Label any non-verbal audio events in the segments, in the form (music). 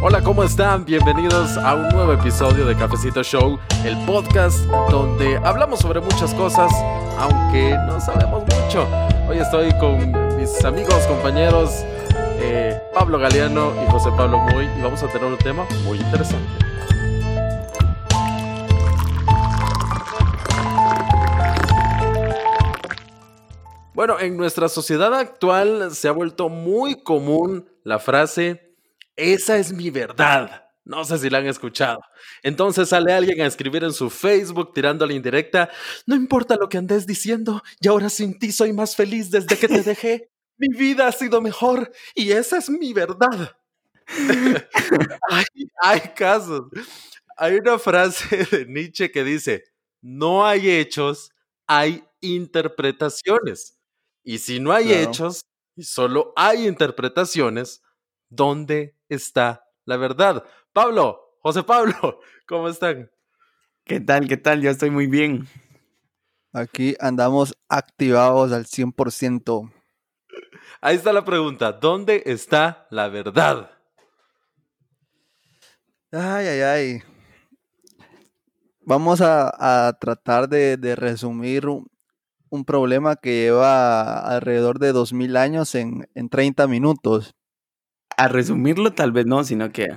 Hola, ¿cómo están? Bienvenidos a un nuevo episodio de Cafecito Show, el podcast donde hablamos sobre muchas cosas, aunque no sabemos mucho. Hoy estoy con mis amigos, compañeros, eh, Pablo Galeano y José Pablo Muy, y vamos a tener un tema muy interesante. Bueno, en nuestra sociedad actual se ha vuelto muy común la frase, esa es mi verdad. No sé si la han escuchado. Entonces sale alguien a escribir en su Facebook tirando la indirecta, no importa lo que andes diciendo, y ahora sin ti soy más feliz desde que te dejé. Mi vida ha sido mejor y esa es mi verdad. (laughs) hay, hay casos. Hay una frase de Nietzsche que dice, no hay hechos, hay interpretaciones. Y si no hay Claro. hechos y solo hay interpretaciones, ¿dónde está la verdad? Pablo, José Pablo, (laughs) ¿cómo están? ¿Qué tal? ¿Qué tal? Yo estoy muy bien. Aquí andamos activados al 100%. Ahí está la pregunta, ¿dónde está la verdad? Ay, ay, ay. Vamos a, a tratar de, de resumir un, un problema que lleva alrededor de 2000 años en, en 30 minutos. A resumirlo, tal vez no, sino que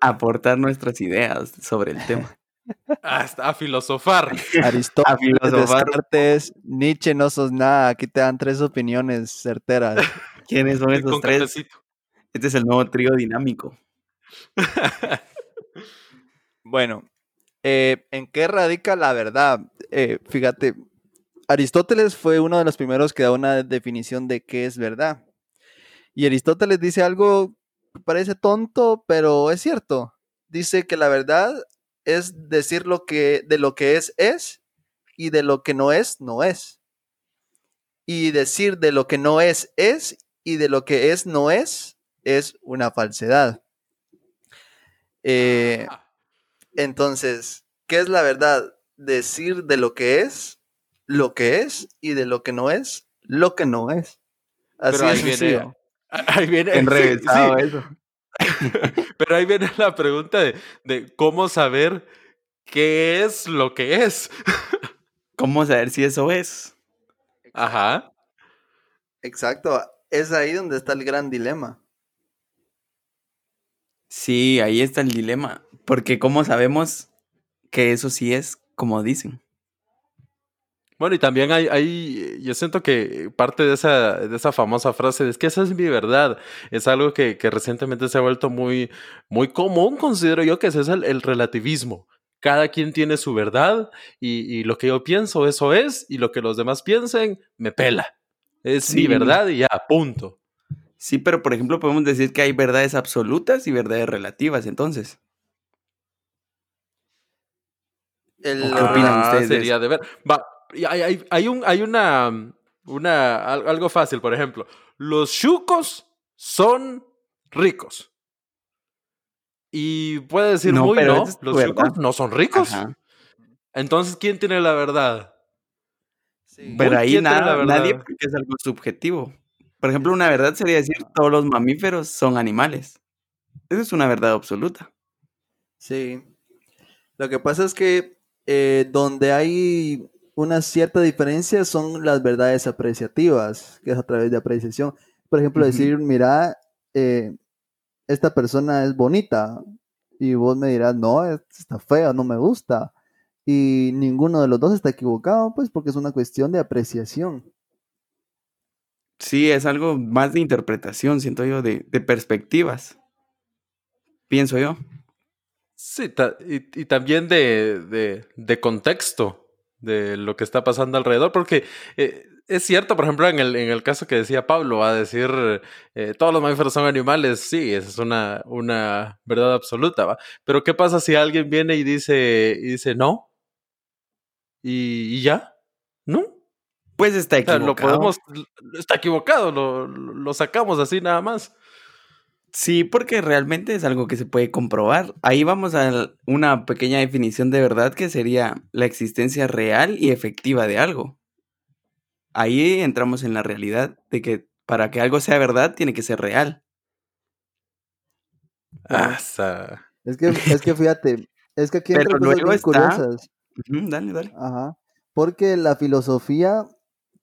aportar nuestras ideas sobre el tema. Hasta a filosofar. (laughs) Aristóteles, filosofar. Descartes, Nietzsche, no sos nada. Aquí te dan tres opiniones certeras. (laughs) ¿Quiénes son esos con tres? cafecito. Este es el nuevo trío dinámico. (laughs) Bueno, eh, ¿en qué radica la verdad? Eh, fíjate, Aristóteles fue uno de los primeros que da una definición de qué es verdad. Y Aristóteles dice algo parece tonto, pero es cierto. Dice que la verdad es decir lo que de lo que es es y de lo que no es no es. Y decir de lo que no es es y de lo que es no es es una falsedad. Eh, Ah, entonces, ¿qué es la verdad? Decir de lo que es, lo que es, y de lo que no es, lo que no es. Así Pero ahí viene. (laughs) ahí viene, sí, Enrevesado sí, eso. (laughs) pero ahí viene la pregunta de, de cómo saber qué es lo que es. ¿Cómo saber si eso es? Ajá. Exacto. Es ahí donde está el gran dilema. Sí, ahí está el dilema. Porque ¿cómo sabemos que eso sí es como dicen? Bueno, y también hay, hay, yo siento que parte de esa, de esa famosa frase es que esa es mi verdad. Es algo que, que recientemente se ha vuelto muy, muy común, considero yo, que ese es el, el relativismo. Cada quien tiene su verdad y, y lo que yo pienso, eso es, y lo que los demás piensen, me pela. Es mi Sí. verdad y ya, punto. Sí, pero por ejemplo podemos decir que hay verdades absolutas y verdades relativas, entonces. El, ¿Qué opinan Ah, ustedes de Sería de ver. Va, hay, hay, hay un, hay una, una, al- algo fácil, por ejemplo. Los chucos son ricos. Y puede decir No, muy pero no, esa los chucos no son ricos. Ajá. Entonces, ¿quién tiene la verdad? Sí. Pero ahí nada, verdad. nadie porque es algo subjetivo. Por ejemplo, una verdad sería decir todos los mamíferos son animales. Eso es una verdad absoluta. Sí. Lo que pasa es que eh, donde hay una cierta diferencia son las verdades apreciativas, que es a través de apreciación. Por ejemplo, decir, mira, eh, esta persona es bonita y vos me dirás, no, es- está fea, no me gusta. Y ninguno de los dos está equivocado, pues porque es una cuestión de apreciación. Sí, es algo más de interpretación, siento yo, de, de perspectivas. Pienso yo. Sí, ta- y, y también de, de, de contexto de lo que está pasando alrededor, porque eh, es cierto, por ejemplo, en el, en el caso que decía Pablo, va a decir eh, todos los mamíferos son animales, sí, esa es una, una verdad absoluta, ¿va? Pero ¿qué pasa si alguien viene y dice, y dice no? ¿Y, y ya? ¿No? Pues está O sea, equivocado. lo podemos, está equivocado, lo, lo sacamos así nada más. Sí, porque realmente es algo que se puede comprobar. Ahí vamos a una pequeña definición de verdad que sería la existencia real y efectiva de algo. Ahí entramos en la realidad de que para que algo sea verdad tiene que ser real. Ah, Es (laughs) que, es que fíjate, es que aquí Pero entran cosas luego bien está- curiosas. Dale, dale. Ajá. Porque la filosofía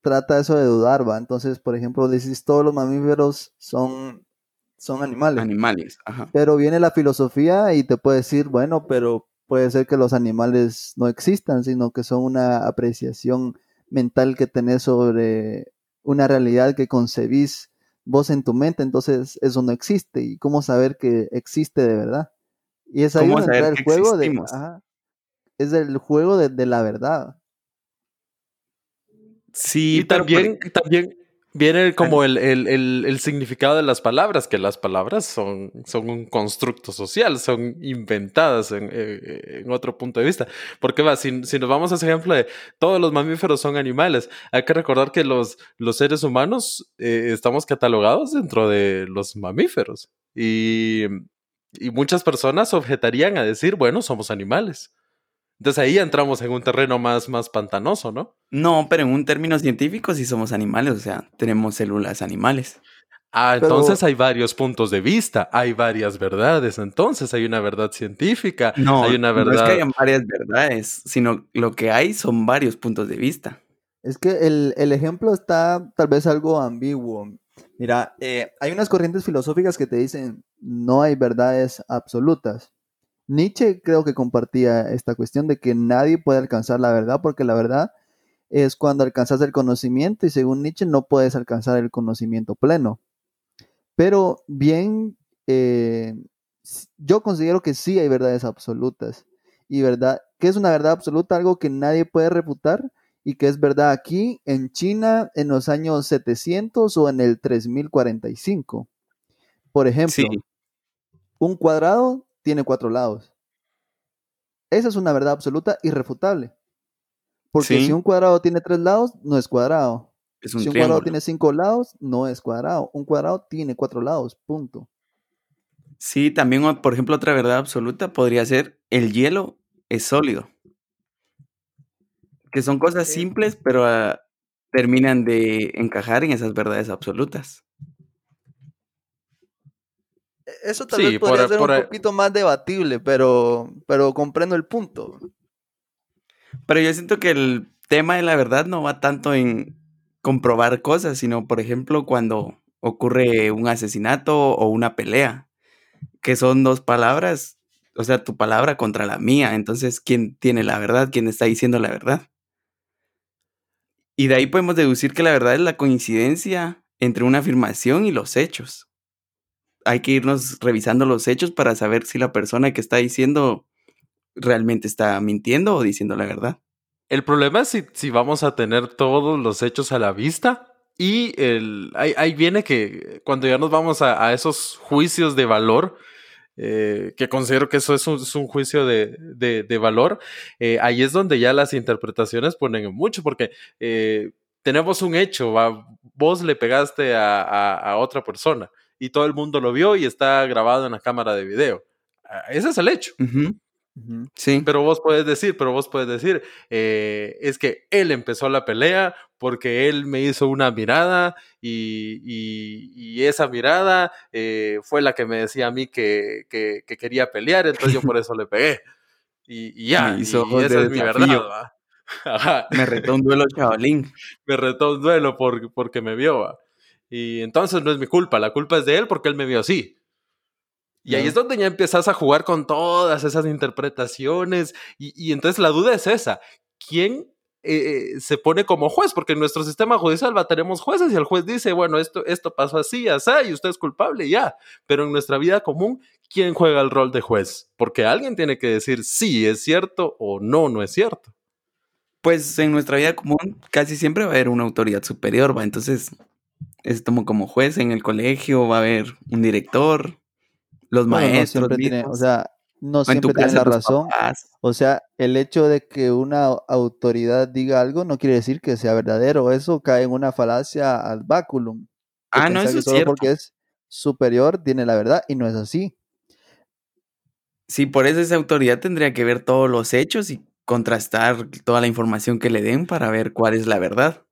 trata eso de dudar, ¿va? Entonces, por ejemplo, decís todos los mamíferos son, son animales. Animales, ajá. Pero viene la filosofía y te puede decir, bueno, pero puede ser que los animales no existan, sino que son una apreciación mental que tenés sobre una realidad que concebís vos en tu mente, entonces eso no existe. ¿Y cómo saber que existe de verdad? Y es ahí ¿Cómo donde entra el juego de, ajá, es el juego de, de la verdad. Sí, Y pero también, también viene como el, el- el- el significado de las palabras, que las palabras son, son un constructo social, son inventadas en, eh, en otro punto de vista. Porque va, si, si nos vamos a ese ejemplo de todos los mamíferos son animales, hay que recordar que los, los seres humanos eh, estamos catalogados dentro de los mamíferos. Y, y muchas personas objetarían a decir, bueno, somos animales. Entonces ahí entramos en un terreno más, más pantanoso, ¿no? No, pero en un término científico sí somos animales, o sea, tenemos células animales. Ah, Pero- entonces hay varios puntos de vista, hay varias verdades, entonces hay una verdad científica, No, hay una no es verdad... que hayan varias verdades, sino lo que hay son varios puntos de vista. Es que el, el ejemplo está tal vez algo ambiguo. Mira, eh, hay unas corrientes filosóficas que te dicen no hay verdades absolutas. Nietzsche creo que compartía esta cuestión de que nadie puede alcanzar la verdad porque la verdad es cuando alcanzas el conocimiento y según Nietzsche no puedes alcanzar el conocimiento pleno. Pero bien, eh, yo considero que sí hay verdades absolutas. Y verdad, ¿qué es una verdad absoluta? Algo que nadie puede refutar y que es verdad aquí en China en los años 700 o en el 3045. Por ejemplo, Sí, un cuadrado tiene cuatro lados. Esa es una verdad absoluta irrefutable. Porque Sí. si un cuadrado tiene tres lados, no es cuadrado. es un Si un cuadrado tiene cinco lados, no es cuadrado. Un cuadrado tiene cuatro lados, punto. Sí, también, por ejemplo, otra verdad absoluta podría ser el hielo es sólido. Que son cosas simples, pero ah, terminan de encajar en esas verdades absolutas. E- Eso tal Sí, vez podría por- ser por un ahí- poquito más debatible, pero, pero comprendo el punto. Pero yo siento que el tema de la verdad no va tanto en comprobar cosas, sino, por ejemplo, cuando ocurre un asesinato o una pelea, que son dos palabras, o sea, tu palabra contra la mía. Entonces, ¿quién tiene la verdad? ¿Quién está diciendo la verdad? Y de ahí podemos deducir que la verdad es la coincidencia entre una afirmación y los hechos. Hay que irnos revisando los hechos para saber si la persona que está diciendo realmente está mintiendo o diciendo la verdad. El problema es si, si vamos a tener todos los hechos a la vista y el, ahí, ahí viene que cuando ya nos vamos a, a esos juicios de valor, eh, que considero que eso es un, juicio de, de- de valor, eh, ahí es donde ya las interpretaciones ponen en mucho, porque eh, tenemos un hecho, vos le pegaste a- a otra persona y todo el mundo lo vio y está grabado en la cámara de video. Ah, Ese es el hecho. Ujú, Ujú. Sí. Pero vos puedes decir, pero vos puedes decir, eh, es que él empezó la pelea porque él me hizo una mirada y, y- y esa mirada eh, fue la que me decía a mí que, que- que quería pelear, entonces yo por (laughs) eso le pegué. Y, y ya, y, esa es mi desafío. verdad. ¿va? (laughs) Ajá. Me retó un duelo chavalín. (laughs) Me retó un duelo por- porque me vio. ¿va? Y entonces no es mi culpa, la culpa es de él porque él me vio así. Y ahí es donde ya empiezas a jugar con todas esas interpretaciones. Y, y entonces la duda es esa. ¿Quién eh, eh, se pone como juez? Porque en nuestro sistema judicial va, tenemos jueces y el juez dice, bueno, esto, esto pasó así, así, y usted es culpable ya. Pero en nuestra vida común, ¿quién juega el rol de juez? Porque alguien tiene que decir si es cierto o no, no es cierto. Pues en nuestra vida común casi siempre va a haber una autoridad superior, va. Entonces, es como como juez en el colegio, va a haber un director, los Bueno, no maestros. tiene, o sea, no siempre tiene casa la razón. papás. O sea, el hecho de que una autoridad diga algo no quiere decir que sea verdadero. Eso cae en una falacia ad baculum. de Ah, no, eso es solo cierto. porque es superior tiene la verdad y no es así. Sí, por eso esa autoridad tendría que ver todos los hechos y contrastar toda la información que le den para ver cuál es la verdad.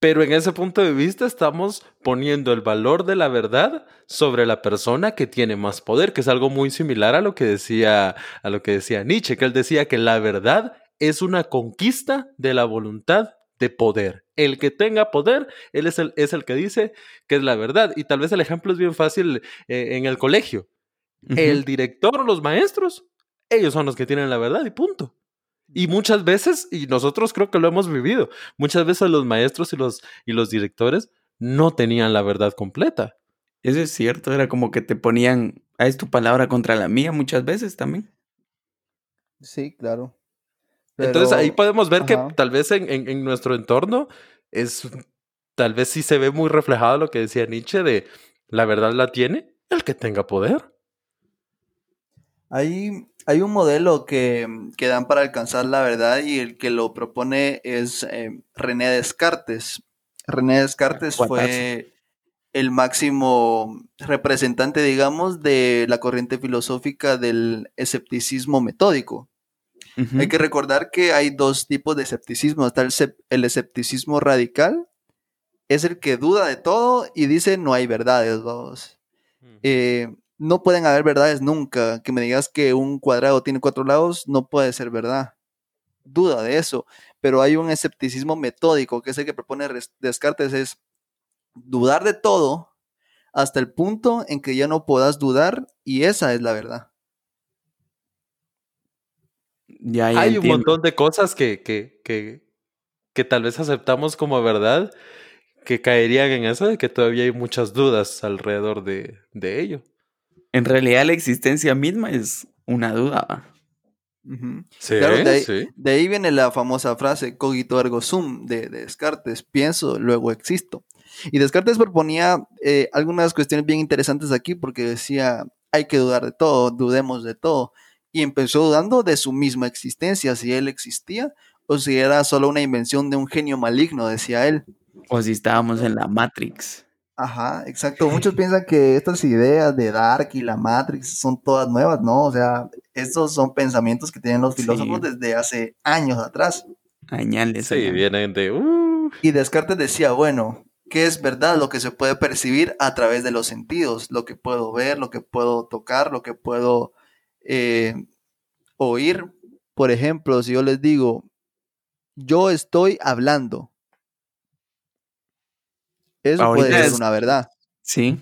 Pero en ese punto de vista estamos poniendo el valor de la verdad sobre la persona que tiene más poder, que es algo muy similar a lo que decía, a lo que decía Nietzsche, que él decía que la verdad es una conquista de la voluntad de poder. El que tenga poder, él es el, es el que dice que es la verdad. Y tal vez el ejemplo es bien fácil eh, en el colegio. El director o los maestros, ellos son los que tienen la verdad y punto. Y muchas veces, y nosotros creo que lo hemos vivido, muchas veces los maestros y los, y los directores no tenían la verdad completa. Eso es cierto, era como que te ponían, ah, es tu palabra contra la mía muchas veces también. Sí, claro. Entonces ahí podemos ver que tal vez en, en, nuestro entorno es, tal vez sí se ve muy reflejado lo que decía Nietzsche de la verdad la tiene el que tenga poder. Hay, hay un modelo que, que, dan para alcanzar la verdad y el que lo propone es eh, René Descartes. René Descartes fue el máximo representante, digamos, de la corriente filosófica del escepticismo metódico. Hay que recordar que hay dos tipos de escepticismo. Está el, escepticismo radical, es el que duda de todo y dice no hay verdades, vamos no pueden haber verdades nunca. Que me digas que un cuadrado tiene cuatro lados no puede ser verdad. Duda de eso. Pero hay un escepticismo metódico, que es el que propone Descartes, es dudar de todo hasta el punto en que ya no puedas dudar y esa es la verdad. Ya, hay un montón de cosas que, que, que, que tal vez aceptamos como verdad que caerían en eso de que todavía hay muchas dudas alrededor de, de ello. En realidad la existencia misma es una duda. sí, de, ahí, viene la famosa frase cogito ergo sum de, Descartes, pienso, luego existo. Y Descartes proponía eh, algunas cuestiones bien interesantes aquí porque decía, hay que dudar de todo, dudemos de todo. Y empezó dudando de su misma existencia, si él existía o si era solo una invención de un genio maligno, decía él. O si estábamos en la Matrix. Ajá, exacto. (laughs) Muchos piensan que estas ideas de Dark y la Matrix son todas nuevas, ¿no? O sea, estos son pensamientos que tienen los filósofos desde hace años atrás. Añales. Sí, vienen de... Uh. Y Descartes decía, bueno, ¿qué es verdad? Lo que se puede percibir a través de los sentidos, lo que puedo ver, lo que puedo tocar, lo que puedo eh, oír. Por ejemplo, si yo les digo, yo estoy hablando, eso puede ser una verdad. Sí.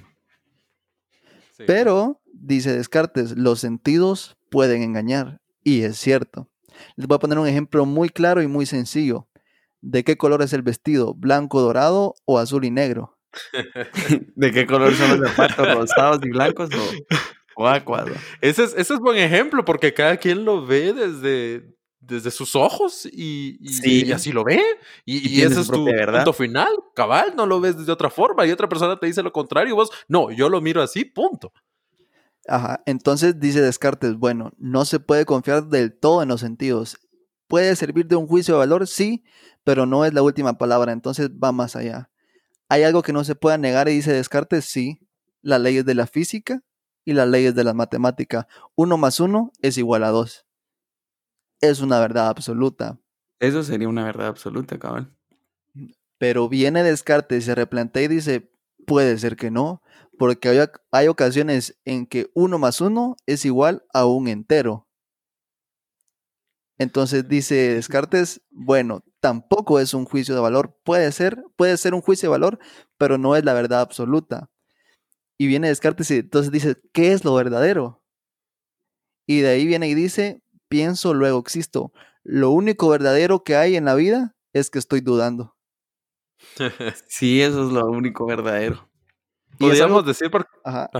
Pero, dice Descartes, los sentidos pueden engañar. Y es cierto. Les voy a poner un ejemplo muy claro y muy sencillo. ¿De qué color es el vestido? ¿Blanco, dorado o azul y negro? (laughs) ¿De qué color son los zapatos? ¿Rosados y blancos o, o Ese es, ese es buen ejemplo porque cada quien lo ve desde, desde sus ojos y, y, así lo ve. Y, ese es tu punto final, cabal, no lo ves de otra forma y otra persona te dice lo contrario vos, no, yo lo miro así, punto. Ajá, entonces dice Descartes, bueno, no se puede confiar del todo en los sentidos. Puede servir de un juicio de valor, sí, pero no es la última palabra, entonces va más allá. ¿Hay algo que no se pueda negar y dice Descartes? Sí, las leyes de la física y las leyes de la matemática. Uno más uno es igual a dos es una verdad absoluta. Eso sería una verdad absoluta, cabal. Pero viene Descartes, se replantea y dice, puede ser que no, porque hay, hay ocasiones en que uno más uno es igual a un entero. Entonces dice Descartes, bueno, tampoco es un juicio de valor. Puede ser, puede ser un juicio de valor, pero no es la verdad absoluta. Y viene Descartes y entonces dice, ¿qué es lo verdadero? Y de ahí viene y dice, pienso, luego existo. Lo único verdadero que hay en la vida es que estoy dudando. (laughs) sí, eso es lo único verdadero. Podríamos decir porque...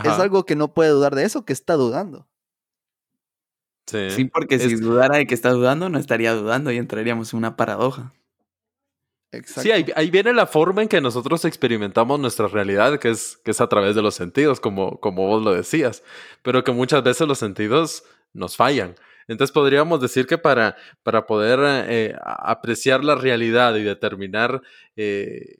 Es algo que no puede dudar de eso, que está dudando. Sí, porque si dudara de que está dudando, no estaría dudando y entraríamos en una paradoja. Exacto. Sí, ahí, viene la forma en que nosotros experimentamos nuestra realidad, que es, que es a través de los sentidos, como, como vos lo decías, pero que muchas veces los sentidos nos fallan. Entonces podríamos decir que para, para poder eh, apreciar la realidad y determinar eh,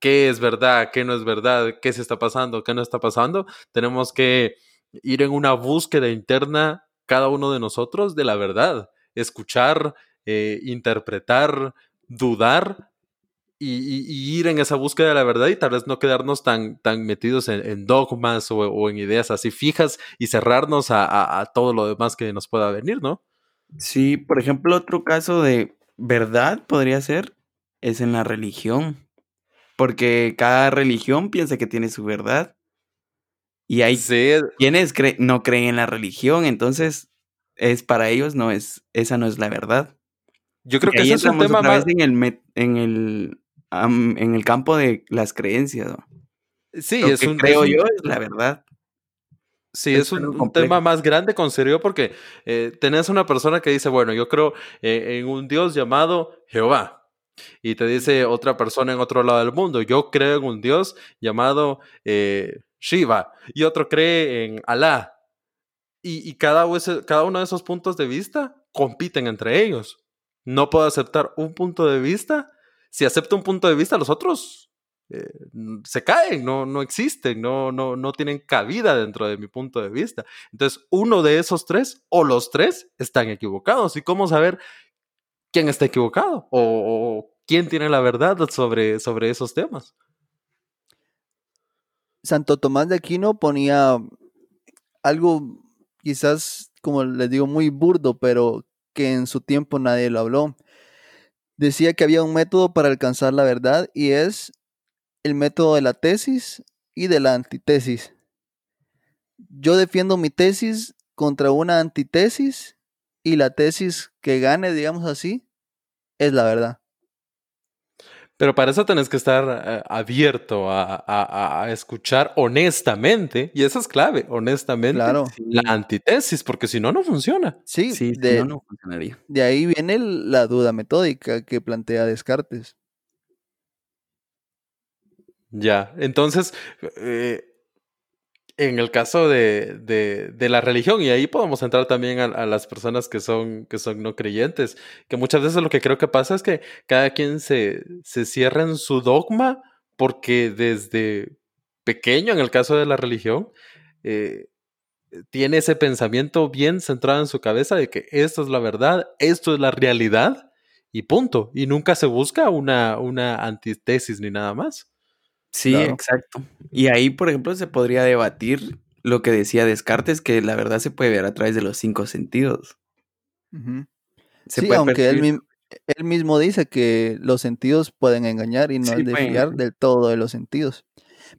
qué es verdad, qué no es verdad, qué se está pasando, qué no está pasando, tenemos que ir en una búsqueda interna cada uno de nosotros de la verdad, escuchar, eh, interpretar, dudar y, ir en esa búsqueda de la verdad y tal vez no quedarnos tan, tan metidos en, dogmas o, en ideas así fijas y cerrarnos a, a, todo lo demás que nos pueda venir, ¿no? Sí, por ejemplo, otro caso de verdad podría ser es en la religión, porque cada religión piensa que tiene su verdad y hay quienes no creen en la religión, entonces es para ellos no es esa no es la verdad. Yo creo que ese es un tema más en el en el en el campo de las creencias. Sí, es un, creo yo es la verdad. Sí, es, un, tema más grande, considero, porque eh, tenés una persona que dice, bueno, yo creo eh, en un Dios llamado Jehová. Y te dice otra persona en otro lado del mundo, yo creo en un Dios llamado eh, Shiva. Y otro cree en Alá. Y, y cada, cada uno de esos puntos de vista compiten entre ellos. No puedo aceptar un punto de vista si acepto un punto de vista, los otros eh, se caen, no, no existen, no, no, no tienen cabida dentro de mi punto de vista. Entonces, uno de esos tres o los tres están equivocados. ¿Y cómo saber quién está equivocado o, quién tiene la verdad sobre, sobre esos temas? Santo Tomás de Aquino ponía algo quizás, como les digo, muy burdo, pero que en su tiempo nadie lo habló decía que había un método para alcanzar la verdad y es el método de la tesis y de la antitesis. Yo defiendo mi tesis contra una antitesis y la tesis que gane, digamos así, es la verdad. Pero para eso tenés que estar eh, abierto a, escuchar honestamente, y eso es clave, honestamente, la antitesis, porque si no, no funciona. Sí, de, no, funcionaría. De ahí viene la duda metódica que plantea Descartes. Ya, entonces, eh, en el caso de, de, la religión, y ahí podemos entrar también a, las personas que son, que son no creyentes, que muchas veces lo que creo que pasa es que cada quien se, se cierra en su dogma porque desde pequeño, en el caso de la religión, eh, tiene ese pensamiento bien centrado en su cabeza de que esto es la verdad, esto es la realidad y punto. Y nunca se busca una, una antítesis ni nada más. Sí, exacto. Y ahí, por ejemplo, se podría debatir lo que decía Descartes, que la verdad se puede ver a través de los cinco sentidos. sí, aunque él, mismo dice que los sentidos pueden engañar y no es de del todo de los sentidos.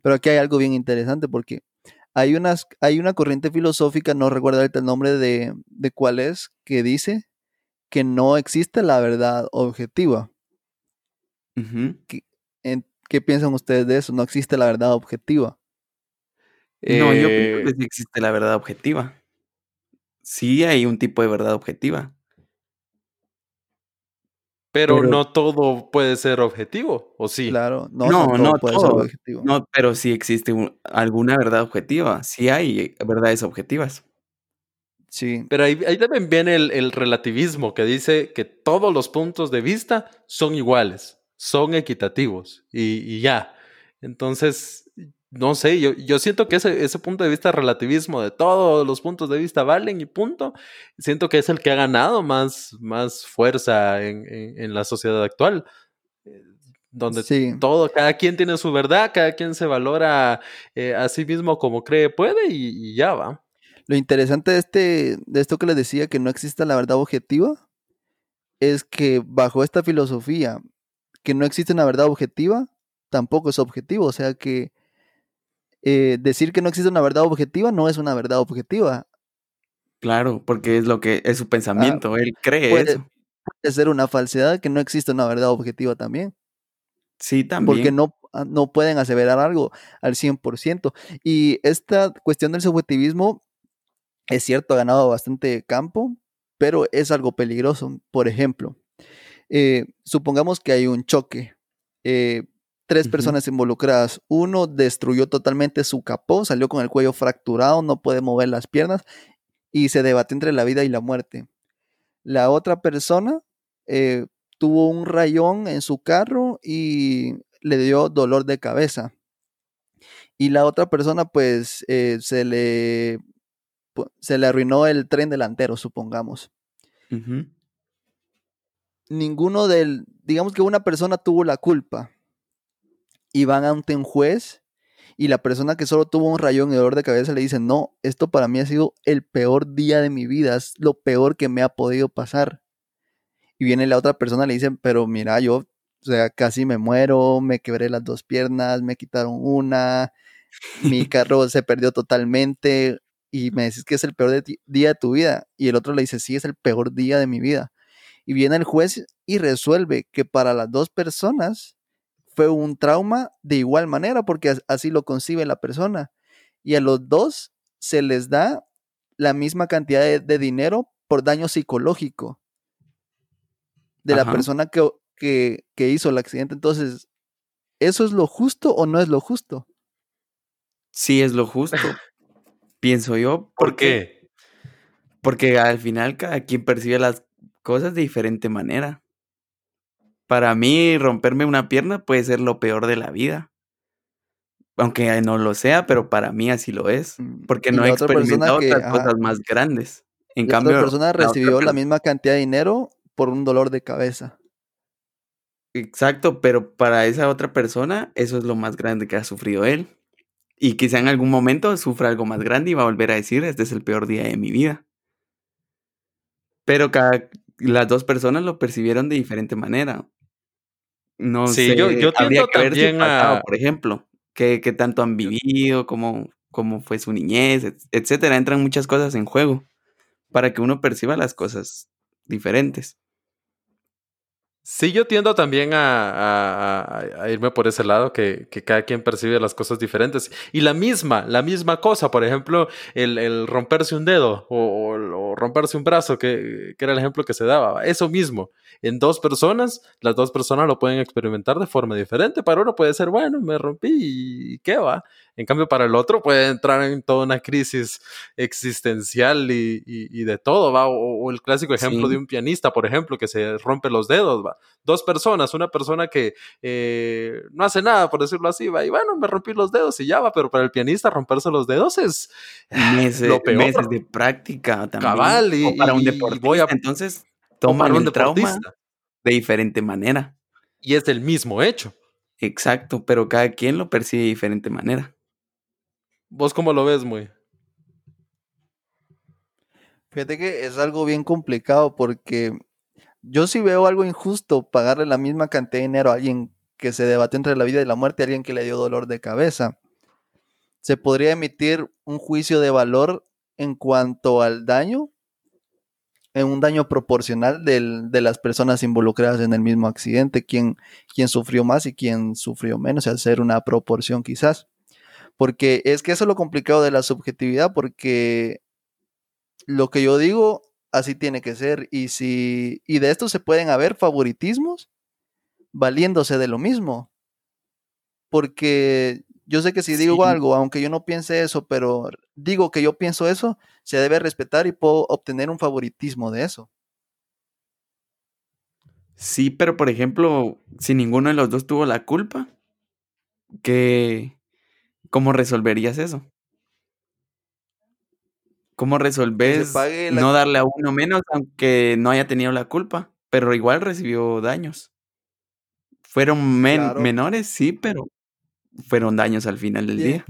Pero aquí hay algo bien interesante porque hay, unas, hay una corriente filosófica, no recuerdo el nombre de, de cuál es, que dice que no existe la verdad objetiva. ¿Qué piensan ustedes de eso? No existe la verdad objetiva. No, yo pienso que eh sí existe la verdad objetiva. Sí hay un tipo de verdad objetiva. Pero, no todo puede ser objetivo, ¿o sí? Claro, no, no, no, todo puede ser objetivo. No, pero sí existe alguna verdad objetiva. Sí hay verdades objetivas. Sí. Pero ahí, también viene el relativismo que dice que todos los puntos de vista son iguales son equitativos y, ya. Entonces, no sé, yo, yo siento que ese, ese, punto de vista relativismo de todos los puntos de vista valen y punto, siento que es el que ha ganado más, más fuerza en, la sociedad actual, eh, donde todo, cada quien tiene su verdad, cada quien se valora eh, a sí mismo como cree puede y, y, ya va. Lo interesante de, este, de esto que les decía, que no exista la verdad objetiva, es que bajo esta filosofía que no existe una verdad objetiva, tampoco es objetivo. O sea que eh, decir que no existe una verdad objetiva no es una verdad objetiva. Claro, porque es lo que es su pensamiento, él cree puede, eso. Puede ser una falsedad que no existe una verdad objetiva también. Sí, también. Porque no, ah, no pueden aseverar algo al 100%. Y esta cuestión del subjetivismo, es cierto, ha ganado bastante campo, pero es algo peligroso. Por ejemplo, eh, supongamos que hay un choque. Eh, tres personas involucradas. Uno destruyó totalmente su capó, salió con el cuello fracturado, no puede mover las piernas y se debate entre la vida y la muerte. La otra persona eh, tuvo un rayón en su carro y le dio dolor de cabeza. Y la otra persona, pues, se, le, se le arruinó el tren delantero, supongamos. Ninguno del, digamos que una persona tuvo la culpa y van ante un juez y la persona que solo tuvo un rayón y dolor de cabeza le dice, no, esto para mí ha sido el peor día de mi vida, es lo peor que me ha podido pasar. Y viene la otra persona y le dice, pero mira, yo, o sea, casi me muero, me quebré las dos piernas, me quitaron una, mi (laughs) carro se perdió totalmente y me dices que es el peor día de tu vida. Y el otro le dice, sí, es el peor día de mi vida. Y viene el juez y resuelve que para las dos personas fue un trauma de igual manera, porque así lo concibe la persona. Y a los dos se les da la misma cantidad de, dinero por daño psicológico de la persona que, que, hizo el accidente. Entonces, ¿eso es lo justo o no es lo justo? Sí, es lo justo, (laughs) pienso yo. ¿Por qué? Porque al final cada quien percibe las cosas de diferente manera. Para mí, romperme una pierna puede ser lo peor de la vida. Aunque no lo sea, pero para mí así lo es. Mm, porque no he experimentado otras cosas más grandes. En cambio, otra persona recibió la, misma cantidad de dinero por un dolor de cabeza. Exacto, pero para esa otra persona, eso es lo más grande que ha sufrido él. Y quizá en algún momento sufra algo más grande y va a volver a decir, este es el peor día de mi vida. Pero cada, las dos personas lo percibieron de diferente manera. No sé, yo, yo habría que ver pasado, por ejemplo, qué, qué, tanto han vivido, cómo, cómo fue su niñez, etcétera. Entran muchas cosas en juego para que uno perciba las cosas diferentes. Sí, yo tiendo también a, irme por ese lado, que, cada quien percibe las cosas diferentes. Y la misma, la misma cosa, por ejemplo, el, romperse un dedo o, romperse un brazo, que, era el ejemplo que se daba. Eso mismo, en dos personas, las dos personas lo pueden experimentar de forma diferente. Para uno puede ser, bueno, me rompí y qué va. En cambio, para el otro puede entrar en toda una crisis existencial y, de todo, ¿va? O, el clásico ejemplo de un pianista, por ejemplo, que se rompe los dedos, ¿va? Dos personas, una persona que eh, no hace nada, por decirlo así, va, y bueno, me rompí los dedos y ya va, pero para el pianista romperse los dedos es meses, lo peor. meses de práctica también. Cabal, y, para un deportista, entonces toman un el trauma de diferente manera. Y es el mismo hecho. Exacto, pero cada quien lo percibe de diferente manera. ¿Vos cómo lo ves, muy? Fíjate que es algo bien complicado porque yo sí veo algo injusto pagarle la misma cantidad de dinero a alguien que se debate entre la vida y la muerte, a alguien que le dio dolor de cabeza. Se podría emitir un juicio de valor en cuanto al daño, en un daño proporcional de las personas involucradas en el mismo accidente, quién, quién sufrió más y quién sufrió menos, al ser una proporción quizás. Porque es que eso es lo complicado de la subjetividad, porque lo que yo digo, así tiene que ser. Y si. Y de esto se pueden haber favoritismos valiéndose de lo mismo. Porque yo sé que si digo algo, aunque yo no piense eso, pero digo que yo pienso eso, se debe respetar y puedo obtener un favoritismo de eso. Sí, pero por ejemplo, si ninguno de los dos tuvo la culpa, que ¿Cómo resolverías eso? ¿Cómo resolves no darle a uno menos aunque no haya tenido la culpa? Pero igual recibió daños. Fueron menores, sí, pero fueron daños al final del día.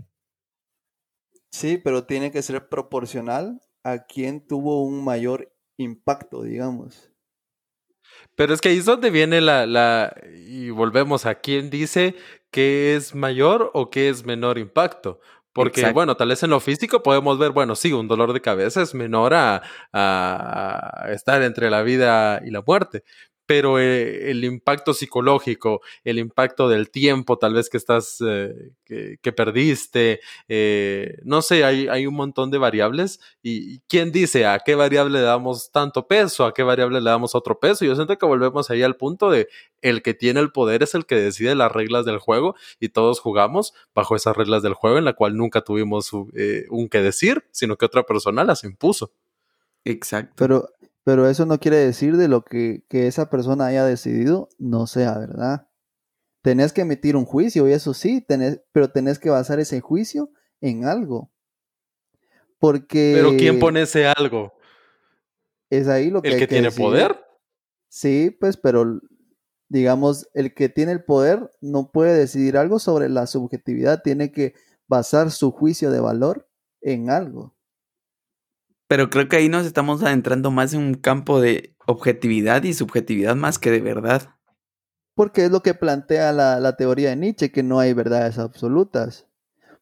Sí, pero tiene que ser proporcional a quien tuvo un mayor impacto, digamos. Pero es que ahí es donde viene la, la, y volvemos a quien dice qué es mayor o qué es menor impacto. Porque, bueno, tal vez en lo físico podemos ver, bueno, sí, un dolor de cabeza es menor a, a, estar entre la vida y la muerte, pero eh, el impacto psicológico, el impacto del tiempo tal vez que estás, eh, que, perdiste, eh, no sé, hay, un montón de variables y, quién dice a qué variable le damos tanto peso, a qué variable le damos otro peso. Yo siento que volvemos ahí al punto de el que tiene el poder es el que decide las reglas del juego y todos jugamos bajo esas reglas del juego en la cual nunca tuvimos un que decir, sino que otra persona las impuso. Exacto. Pero pero eso no quiere decir de lo que, esa persona haya decidido no sea verdad. Tenés que emitir un juicio, y eso sí, tenés, pero tenés que basar ese juicio en algo. Porque. Pero ¿quién pone ese algo? Es ahí lo que. ¿El que, tiene poder? Sí, pues, pero digamos, el que tiene el poder no puede decidir algo sobre la subjetividad, tiene que basar su juicio de valor en algo. Pero creo que ahí nos estamos adentrando más en un campo de objetividad y subjetividad más que de verdad. Porque es lo que plantea la, la teoría de Nietzsche, que no hay verdades absolutas.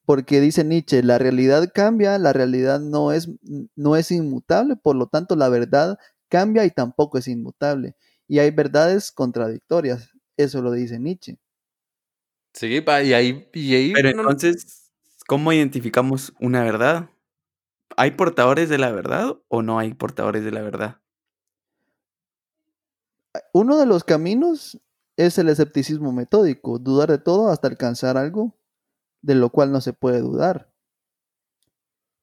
Porque dice Nietzsche, la realidad cambia, la realidad no es, no es inmutable, por lo tanto la verdad cambia y tampoco es inmutable. Y hay verdades contradictorias, eso lo dice Nietzsche. Sí, y ahí... Y ahí Pero entonces, ¿cómo identificamos una verdad? ¿Hay portadores de la verdad o no hay portadores de la verdad? Uno de los caminos es el escepticismo metódico, dudar de todo hasta alcanzar algo de lo cual no se puede dudar.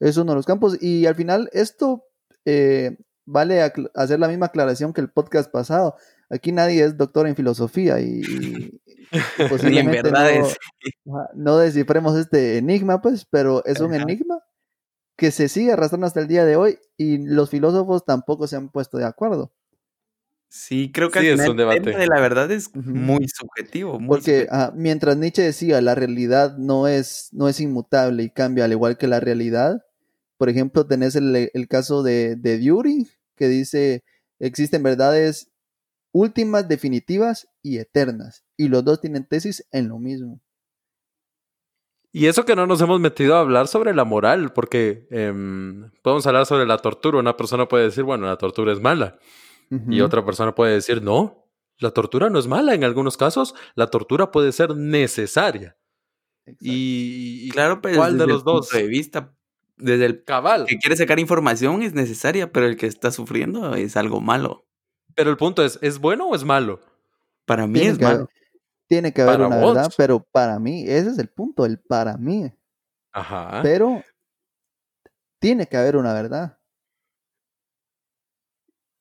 Es uno de los campos. Y al final esto eh, vale hacer la misma aclaración que el podcast pasado. Aquí nadie es doctor en filosofía y, (laughs) posiblemente no, no, descifremos este enigma, pues, pero es un enigma que se sigue arrastrando hasta el día de hoy y los filósofos tampoco se han puesto de acuerdo. Sí, creo que el tema de la verdad es muy subjetivo. Porque mientras Nietzsche decía la realidad no es, no es inmutable y cambia al igual que la realidad, por ejemplo, tenés el, caso de, de Dury, que dice existen verdades últimas, definitivas y eternas. Y los dos tienen tesis en lo mismo. Y eso que no nos hemos metido a hablar sobre la moral, porque em, podemos hablar sobre la tortura. Una persona puede decir, bueno, la tortura es mala. Y otra persona puede decir, no, la tortura no es mala. En algunos casos, la tortura puede ser necesaria. Y, claro, pero ¿cuál de los dos? de vista, desde el cabal. que quiere sacar información es necesaria, pero el que está sufriendo es algo malo. Pero el punto es, ¿es bueno o es malo? Para mí es malo. Tiene que haber una verdad, pero para mí, ese es el punto, el para mí. Ajá. Pero tiene que haber una verdad.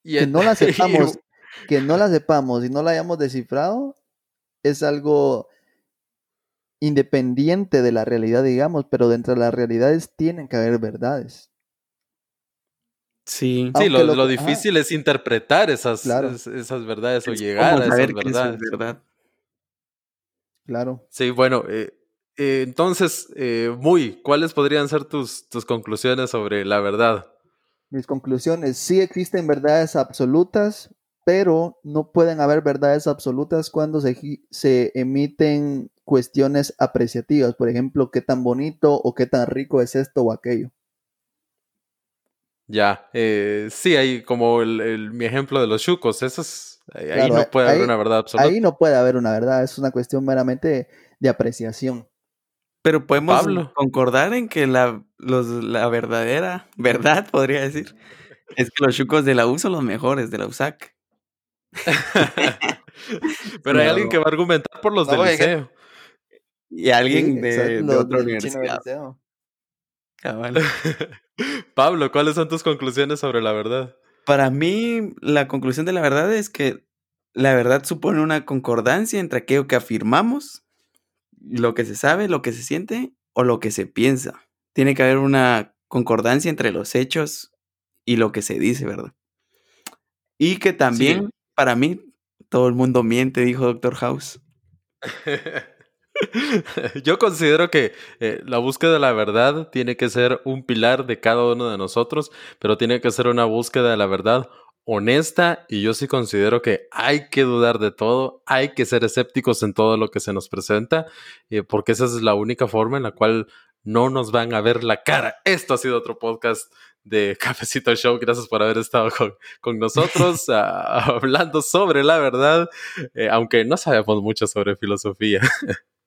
Y que no la (laughs) sepamos, que no la sepamos y no la hayamos descifrado, es algo independiente de la realidad, digamos, pero dentro de las realidades tienen que haber verdades. Sí, sí lo, difícil es interpretar esas, esas, verdades o llegar a esas verdades. verdad. Claro. Sí, bueno, eh, eh, entonces, eh, muy, ¿cuáles podrían ser tus, tus conclusiones sobre la verdad? Mis conclusiones, sí existen verdades absolutas, pero no pueden haber verdades absolutas cuando se, se emiten cuestiones apreciativas, por ejemplo, qué tan bonito o qué tan rico es esto o aquello. Ya, eh, sí, hay como el, mi ejemplo de los chucos, eso es, ahí no puede haber una verdad absoluta. Ahí no puede haber una verdad, es una cuestión meramente de apreciación. Pero podemos concordar en que la, la verdadera verdad, podría decir, es que los chucos de la U son los mejores de la USAC. (laughs) Pero hay alguien que va a argumentar por los del liceo. Y alguien de, otra universidad. (laughs) Pablo, ¿cuáles son tus conclusiones sobre la verdad? Para mí, la conclusión de la verdad es que la verdad supone una concordancia entre aquello que afirmamos, lo que se sabe, lo que se siente o lo que se piensa. Tiene que haber una concordancia entre los hechos y lo que se dice, ¿verdad? Y que también, para mí, todo el mundo miente, dijo Doctor House. (laughs) (laughs) Yo considero que eh, la búsqueda de la verdad tiene que ser un pilar de cada uno de nosotros, pero tiene que ser una búsqueda de la verdad honesta y yo sí considero que hay que dudar de todo, hay que ser escépticos en todo lo que se nos presenta, eh, porque esa es la única forma en la cual no nos van a ver la cara. Esto ha sido otro podcast de (laughs) Cafecito Show. Gracias por haber estado con, nosotros (laughs) hablando sobre la verdad, eh, aunque no sabemos mucho sobre filosofía.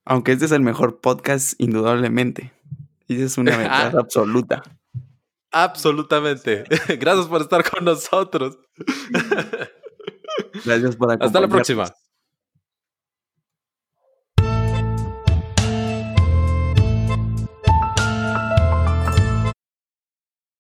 Aunque este es el mejor podcast, indudablemente. Y es una (laughs) verdad absoluta. Absolutamente. (laughs) Gracias por estar con nosotros. Gracias por Hasta la próxima.